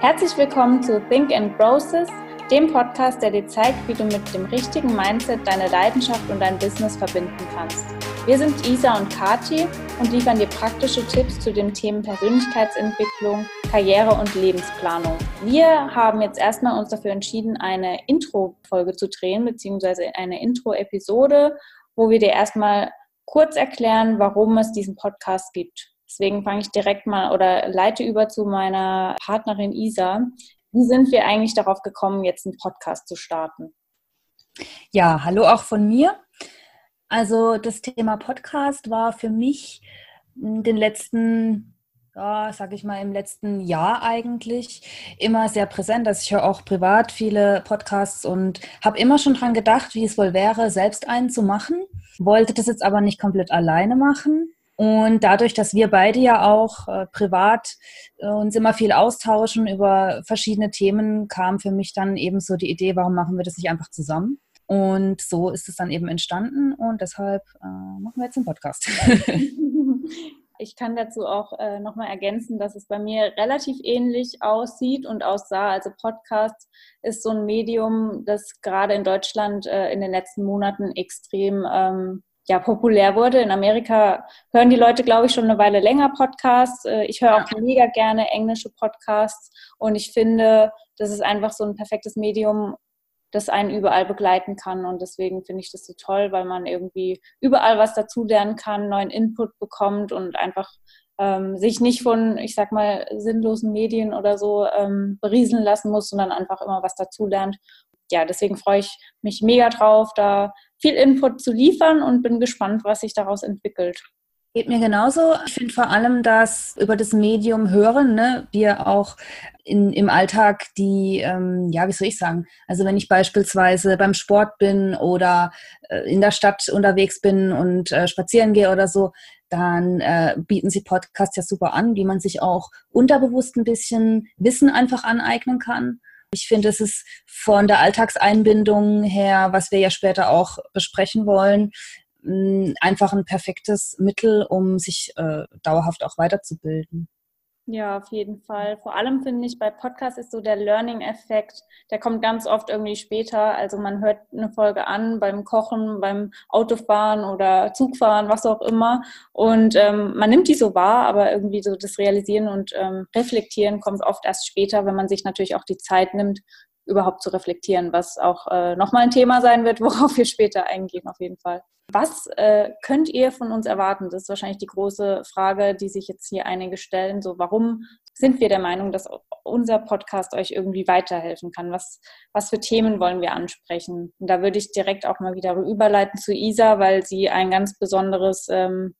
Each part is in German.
Herzlich willkommen zu Think and Process, dem Podcast, der dir zeigt, wie du mit dem richtigen Mindset deine Leidenschaft und dein Business verbinden kannst. Wir sind Isa und Kati und liefern dir praktische Tipps zu den Themen Persönlichkeitsentwicklung, Karriere und Lebensplanung. Wir haben jetzt erstmal uns dafür entschieden, eine Intro-Folge zu drehen, beziehungsweise eine Intro-Episode, wo wir dir erstmal kurz erklären, warum es diesen Podcast gibt. Deswegen fange ich direkt mal oder leite über zu meiner Partnerin Isa. Wie sind wir eigentlich darauf gekommen, jetzt einen Podcast zu starten? Ja, hallo auch von mir. Also das Thema Podcast war für mich in den letzten, ja, sag ich mal, im letzten Jahr eigentlich immer sehr präsent. Also ich höre auch privat viele Podcasts und habe immer schon dran gedacht, wie es wohl wäre, selbst einen zu machen. Wollte das jetzt aber nicht komplett alleine machen und dadurch, dass wir beide ja auch äh, privat äh, uns immer viel austauschen über verschiedene Themen, kam für mich dann eben so die Idee, warum machen wir das nicht einfach zusammen? Und so ist es dann eben entstanden und deshalb äh, machen wir jetzt einen Podcast. Ich kann dazu auch äh, nochmal ergänzen, dass es bei mir relativ ähnlich aussieht und aussah. Also Podcast ist so ein Medium, das gerade in Deutschland äh, in den letzten Monaten extrem ähm, ja, populär wurde. In Amerika hören die Leute, glaube ich, schon eine Weile länger Podcasts. Äh, ich höre auch mega gerne englische Podcasts und ich finde, das ist einfach so ein perfektes Medium, das einen überall begleiten kann. Und deswegen finde ich das so toll, weil man irgendwie überall was dazulernen kann, neuen Input bekommt und einfach ähm, sich nicht von, ich sag mal, sinnlosen Medien oder so ähm, berieseln lassen muss, sondern einfach immer was dazulernt. Ja, deswegen freue ich mich mega drauf, da viel Input zu liefern und bin gespannt, was sich daraus entwickelt. Geht mir genauso. Ich finde vor allem, dass über das Medium hören, ne, wir auch in, im Alltag die, ähm, ja, wie soll ich sagen, also wenn ich beispielsweise beim Sport bin oder äh, in der Stadt unterwegs bin und äh, spazieren gehe oder so, dann äh, bieten sie Podcasts ja super an, wie man sich auch unterbewusst ein bisschen Wissen einfach aneignen kann. Ich finde, es ist von der Alltagseinbindung her, was wir ja später auch besprechen wollen, einfach ein perfektes Mittel, um sich äh, dauerhaft auch weiterzubilden. Ja, auf jeden Fall. Vor allem finde ich, bei Podcasts ist so der Learning-Effekt, der kommt ganz oft irgendwie später. Also man hört eine Folge an beim Kochen, beim Autofahren oder Zugfahren, was auch immer. Und ähm, man nimmt die so wahr, aber irgendwie so das Realisieren und ähm, Reflektieren kommt oft erst später, wenn man sich natürlich auch die Zeit nimmt, überhaupt zu reflektieren, was auch äh, nochmal ein Thema sein wird, worauf wir später eingehen, auf jeden Fall. Was äh, könnt ihr von uns erwarten? Das ist wahrscheinlich die große Frage, die sich jetzt hier einige stellen. So, warum sind wir der Meinung, dass unser Podcast euch irgendwie weiterhelfen kann? Was, was für Themen wollen wir ansprechen? Und da würde ich direkt auch mal wieder überleiten zu Isa, weil sie ein ganz besonderes ähm,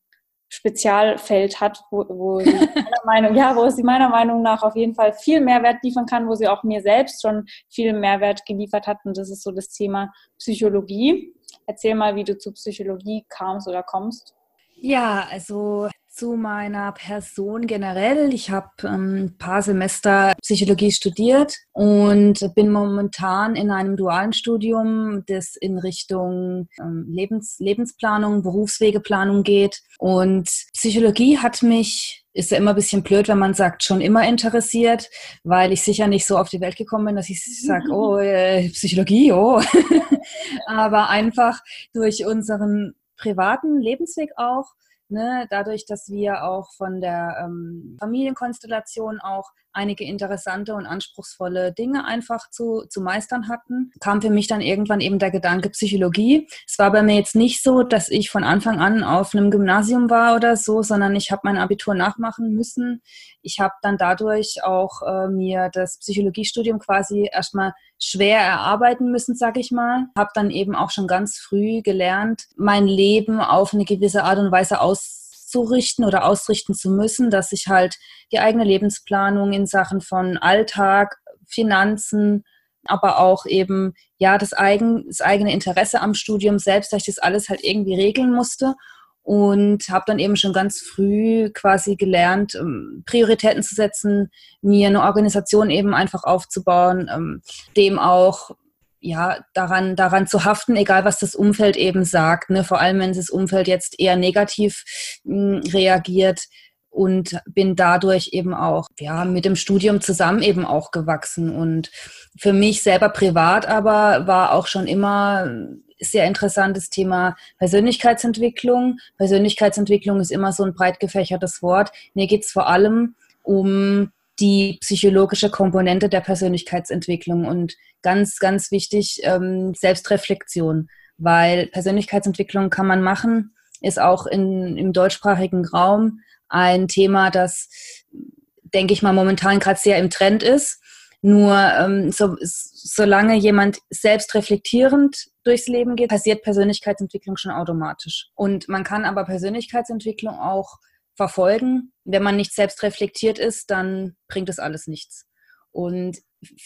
Spezialfeld hat, wo, wo sie meiner Meinung, ja, wo sie meiner Meinung nach auf jeden Fall viel Mehrwert liefern kann, wo sie auch mir selbst schon viel Mehrwert geliefert hat. Und das ist so das Thema Psychologie. Erzähl mal, wie du zur Psychologie kamst oder kommst. Ja, also zu meiner Person generell. Ich habe ähm, ein paar Semester Psychologie studiert und bin momentan in einem dualen Studium, das in Richtung ähm, Lebens Lebensplanung, Berufswegeplanung geht. Und Psychologie hat mich ist ja immer ein bisschen blöd, wenn man sagt, schon immer interessiert, weil ich sicher nicht so auf die Welt gekommen bin, dass ich sage, oh, äh, Psychologie, oh. Aber einfach durch unseren privaten Lebensweg auch Ne, dadurch, dass wir auch von der ähm, Familienkonstellation auch einige interessante und anspruchsvolle Dinge einfach zu, zu meistern hatten, kam für mich dann irgendwann eben der Gedanke Psychologie. Es war bei mir jetzt nicht so, dass ich von Anfang an auf einem Gymnasium war oder so, sondern ich habe mein Abitur nachmachen müssen. Ich habe dann dadurch auch äh, mir das Psychologiestudium quasi erstmal schwer erarbeiten müssen, sag ich mal. Habe dann eben auch schon ganz früh gelernt, mein Leben auf eine gewisse Art und Weise auszurichten oder ausrichten zu müssen, dass ich halt die eigene Lebensplanung in Sachen von Alltag, Finanzen, aber auch eben ja das, eigen, das eigene Interesse am Studium selbst, dass ich das alles halt irgendwie regeln musste und habe dann eben schon ganz früh quasi gelernt, ähm, Prioritäten zu setzen, mir eine Organisation eben einfach aufzubauen, ähm, dem auch ja daran daran zu haften, egal was das Umfeld eben sagt. Ne? Vor allem wenn das Umfeld jetzt eher negativ mh, hm, reagiert, und bin dadurch eben auch ja mit dem Studium zusammen eben auch gewachsen und für mich selber privat aber war auch schon immer sehr interessantes Thema Persönlichkeitsentwicklung. Persönlichkeitsentwicklung ist immer so ein breit gefächertes Wort. Mir geht es vor allem um die psychologische Komponente der Persönlichkeitsentwicklung und ganz, ganz wichtig, ähm, Selbstreflexion, weil Persönlichkeitsentwicklung kann man machen, ist auch in, im deutschsprachigen Raum ein Thema, das, denke ich mal, momentan gerade sehr im Trend ist. Nur ähm, so, solange jemand selbst reflektierend durchs Leben geht, passiert Persönlichkeitsentwicklung schon automatisch. Und man kann aber Persönlichkeitsentwicklung auch verfolgen. Wenn man nicht selbst reflektiert ist, dann bringt es alles nichts. Und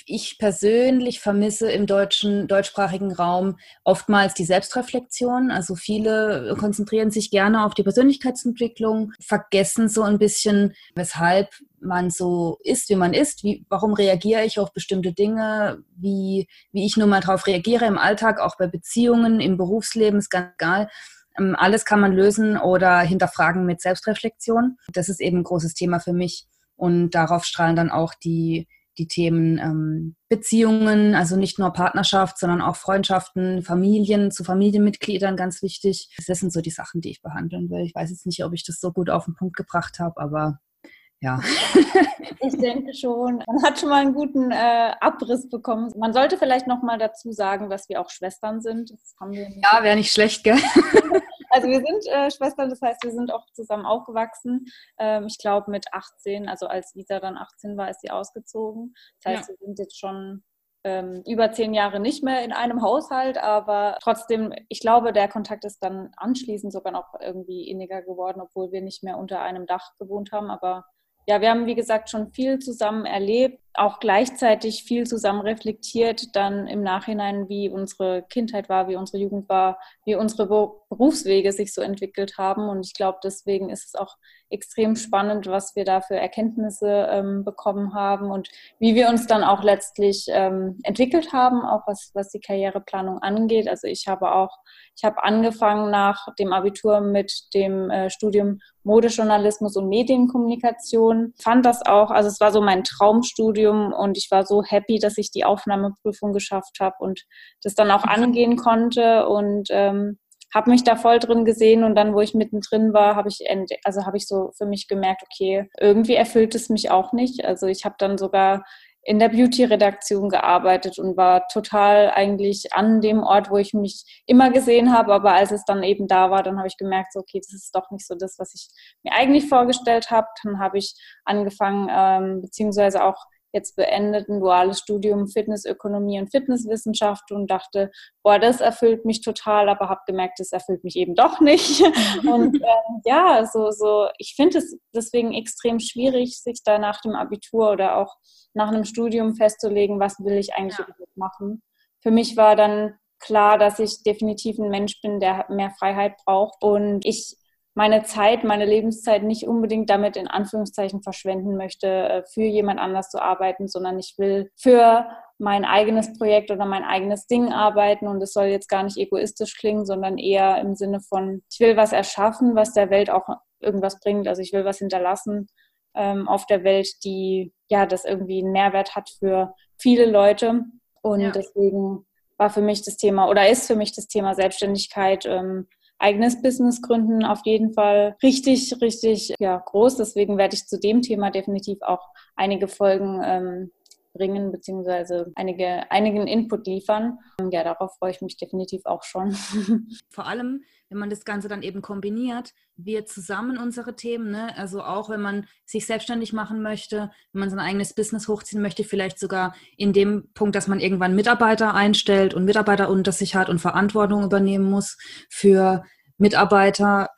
ich persönlich vermisse im deutschen, deutschsprachigen Raum oftmals die Selbstreflexion. Also viele konzentrieren sich gerne auf die Persönlichkeitsentwicklung, vergessen so ein bisschen, weshalb man so ist, wie man ist. Wie, warum reagiere ich auf bestimmte Dinge? Wie, wie ich nun mal darauf reagiere im Alltag, auch bei Beziehungen, im Berufsleben, ist ganz egal. Ähm, alles kann man lösen oder hinterfragen mit Selbstreflexion. Das ist eben ein großes Thema für mich. Und darauf strahlen dann auch die die Themen ähm, Beziehungen, also nicht nur Partnerschaft, sondern auch Freundschaften, Familien zu Familienmitgliedern ganz wichtig. Das sind so die Sachen, die ich behandeln will. Ich weiß jetzt nicht, ob ich das so gut auf den Punkt gebracht habe, aber ja. Ich denke schon. Man hat schon mal einen guten äh, Abriss bekommen. Man sollte vielleicht noch mal dazu sagen, dass wir auch Schwestern sind. ja, wäre nicht schlecht, gell? Also wir sind äh, Schwestern, das heißt, wir sind auch zusammen aufgewachsen. Ähm, ich glaube mit 18, also als Lisa dann 18 war, ist sie ausgezogen. Das heißt, ja. wir sind jetzt schon ähm, über zehn Jahre nicht mehr in einem Haushalt, aber trotzdem, ich glaube, der Kontakt ist dann anschließend sogar noch irgendwie inniger geworden, obwohl wir nicht mehr unter einem Dach gewohnt haben. Aber ja, wir haben, wie gesagt, schon viel zusammen erlebt, auch gleichzeitig viel zusammen reflektiert, dann im Nachhinein, wie unsere Kindheit war, wie unsere Jugend war, wie unsere Berufswege sich so entwickelt haben. Und ich glaube, deswegen ist es auch extrem spannend, was wir da für Erkenntnisse ähm, bekommen haben und wie wir uns dann auch letztlich ähm, entwickelt haben, auch was, was die Karriereplanung angeht. Also ich habe auch, ich habe angefangen nach dem Abitur mit dem äh, Studium Modejournalismus und Medienkommunikation. Fand das auch, also es war so mein Traumstudium und ich war so happy, dass ich die Aufnahmeprüfung geschafft habe und das dann auch angehen konnte und ähm, habe mich da voll drin gesehen und dann, wo ich mittendrin war, habe ich also habe ich so für mich gemerkt, okay, irgendwie erfüllt es mich auch nicht. Also ich habe dann sogar in der Beauty-Redaktion gearbeitet und war total eigentlich an dem Ort, wo ich mich immer gesehen habe. Aber als es dann eben da war, dann habe ich gemerkt, so, okay, das ist doch nicht so das, was ich mir eigentlich vorgestellt habe. Dann habe ich angefangen, ähm, beziehungsweise auch jetzt beendet ein duales Studium Fitnessökonomie und Fitnesswissenschaft und dachte, boah, das erfüllt mich total, aber habe gemerkt, das erfüllt mich eben doch nicht. und ähm, ja, so, so, ich finde es deswegen extrem schwierig, sich da nach dem Abitur oder auch nach einem Studium festzulegen, was will ich eigentlich ja. machen. Für mich war dann klar, dass ich definitiv ein Mensch bin, der mehr Freiheit braucht und ich meine Zeit, meine Lebenszeit nicht unbedingt damit in Anführungszeichen verschwenden möchte, äh, für jemand anders zu arbeiten, sondern ich will für mein eigenes Projekt oder mein eigenes Ding arbeiten und es soll jetzt gar nicht egoistisch klingen, sondern eher im Sinne von, ich will was erschaffen, was der Welt auch irgendwas bringt. Also ich will was hinterlassen ähm, auf der Welt, die ja das irgendwie einen Mehrwert hat für viele Leute. Und ja. deswegen war für mich das Thema oder ist für mich das Thema Selbstständigkeit ähm, eigenes Business gründen auf jeden Fall richtig, richtig ja, groß. Deswegen werde ich zu dem Thema definitiv auch einige Folgen ähm, bringen, beziehungsweise einige, einigen Input liefern. Ja, darauf freue ich mich definitiv auch schon. Vor allem, wenn man das Ganze dann eben kombiniert, wir zusammen unsere Themen, ne? also auch wenn man sich selbstständig machen möchte, wenn man sein eigenes Business hochziehen möchte, vielleicht sogar in dem Punkt, dass man irgendwann Mitarbeiter einstellt und Mitarbeiter unter sich hat und Verantwortung übernehmen muss für Mitarbeiter,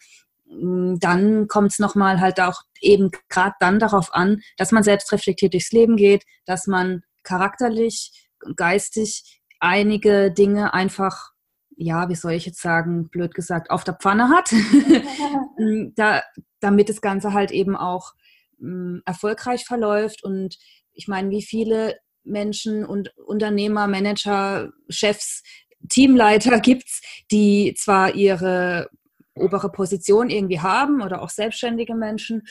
dann kommt es nochmal halt auch eben gerade dann darauf an, dass man selbst reflektiert durchs Leben geht, dass man charakterlich, geistig einige Dinge einfach, ja, wie soll ich jetzt sagen, blöd gesagt, auf der Pfanne hat, mm, da, damit das Ganze halt eben auch mh, mm, erfolgreich verläuft. Und ich meine, wie viele Menschen und Unternehmer, Manager, Chefs Teamleiter gibt's, die zwar ihre obere Position irgendwie haben oder auch selbstständige Menschen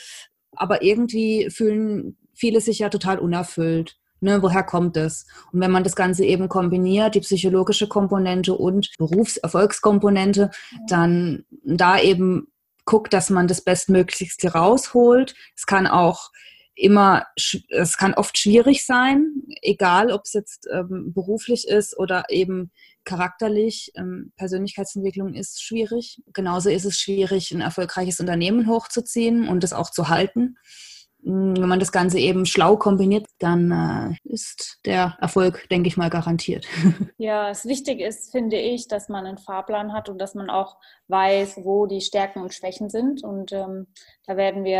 aber irgendwie fühlen viele sich ja total unerfüllt. Ne, woher kommt es? Und wenn man das Ganze eben kombiniert, die psychologische Komponente und Berufserfolgskomponente, dann da eben guckt, dass man das Bestmöglichste rausholt. Es kann auch immer, es kann oft schwierig sein, egal ob es jetzt ähm, beruflich ist oder eben charakterlich. Ähm, Persönlichkeitsentwicklung ist schwierig. Genauso ist es schwierig, ein erfolgreiches Unternehmen hochzuziehen und es auch zu halten. Hm, wenn man das Ganze eben schlau kombiniert, dann äh, ist der Erfolg, denke ich mal, garantiert. Ja, es wichtig ist, finde ich, dass man einen Fahrplan hat und dass man auch weiß, wo die Stärken und Schwächen sind. Und ähm, da werden wir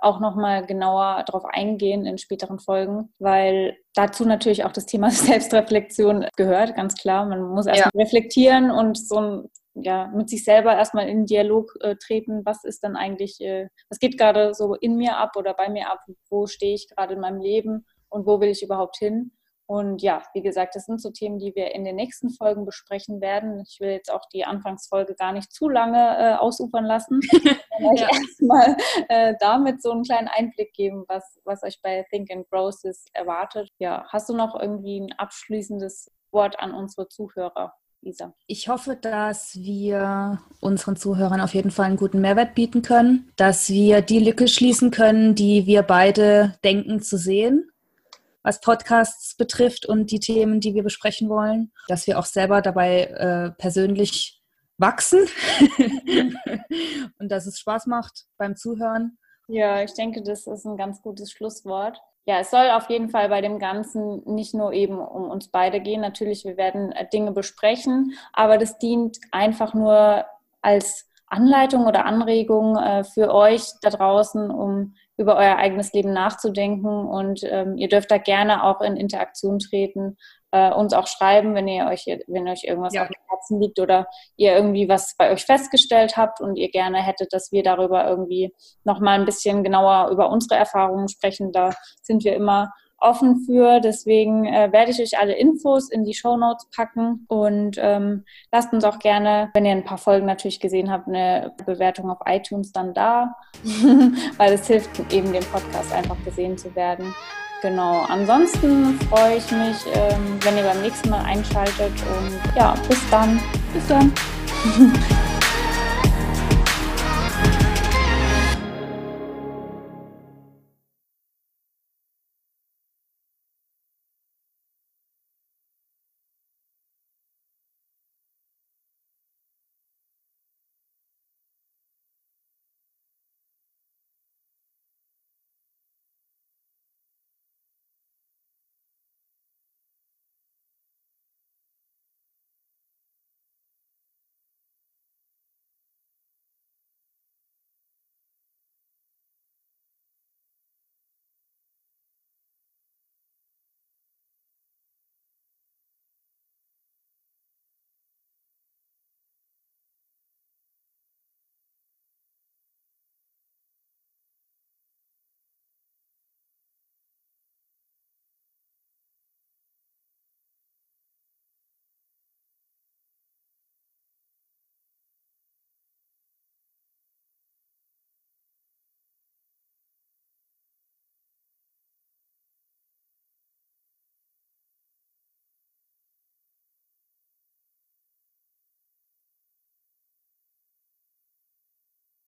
äh, auch nochmal genauer darauf eingehen in späteren Folgen, weil dazu natürlich auch das Thema Selbstreflexion gehört, ganz klar. Man muss erstmal ja. reflektieren und so ein ja, mit sich selber erstmal in Dialog äh, treten, was ist dann eigentlich, äh, was geht gerade so in mir ab oder bei mir ab, wo stehe ich gerade in meinem Leben und wo will ich überhaupt hin. Und ja, wie gesagt, das sind so Themen, die wir in den nächsten Folgen besprechen werden. Ich will jetzt auch die Anfangsfolge gar nicht zu lange äh, ausufern lassen, sondern ja. erstmal äh, damit so einen kleinen Einblick geben, was, was euch bei Think and Growth erwartet. Ja, hast du noch irgendwie ein abschließendes Wort an unsere Zuhörer? Lisa? Ich hoffe, dass wir unseren Zuhörern auf jeden Fall einen guten Mehrwert bieten können, dass wir die Lücke schließen können, die wir beide denken zu sehen, was Podcasts betrifft und die Themen, die wir besprechen wollen, dass wir auch selber dabei äh, persönlich wachsen und dass es Spaß macht beim Zuhören. Ja, ich denke, das ist ein ganz gutes Schlusswort ja, es soll auf jeden Fall bei dem Ganzen nicht nur eben um uns beide gehen. Natürlich, wir werden äh, Dinge besprechen, aber das dient einfach nur als Anleitung oder Anregung äh, für euch da draußen, um über euer eigenes Leben nachzudenken. Und ähm, ihr dürft da gerne auch in Interaktion treten äh, uns auch schreiben, wenn ihr euch, wenn euch irgendwas ja. auf dem Herzen liegt oder ihr irgendwie was bei euch festgestellt habt und ihr gerne hättet, dass wir darüber irgendwie nochmal ein bisschen genauer über unsere Erfahrungen sprechen. Da sind wir immer offen für. Deswegen äh, werde ich euch alle Infos in die Show Notes packen und ähm, lasst uns auch gerne, wenn ihr ein paar Folgen natürlich gesehen habt, eine Bewertung auf iTunes dann da, weil es hilft eben dem Podcast einfach gesehen zu werden. Genau, ansonsten freue ich mich, ähm, wenn ihr beim nächsten Mal einschaltet und ja, bis dann. Bis dann.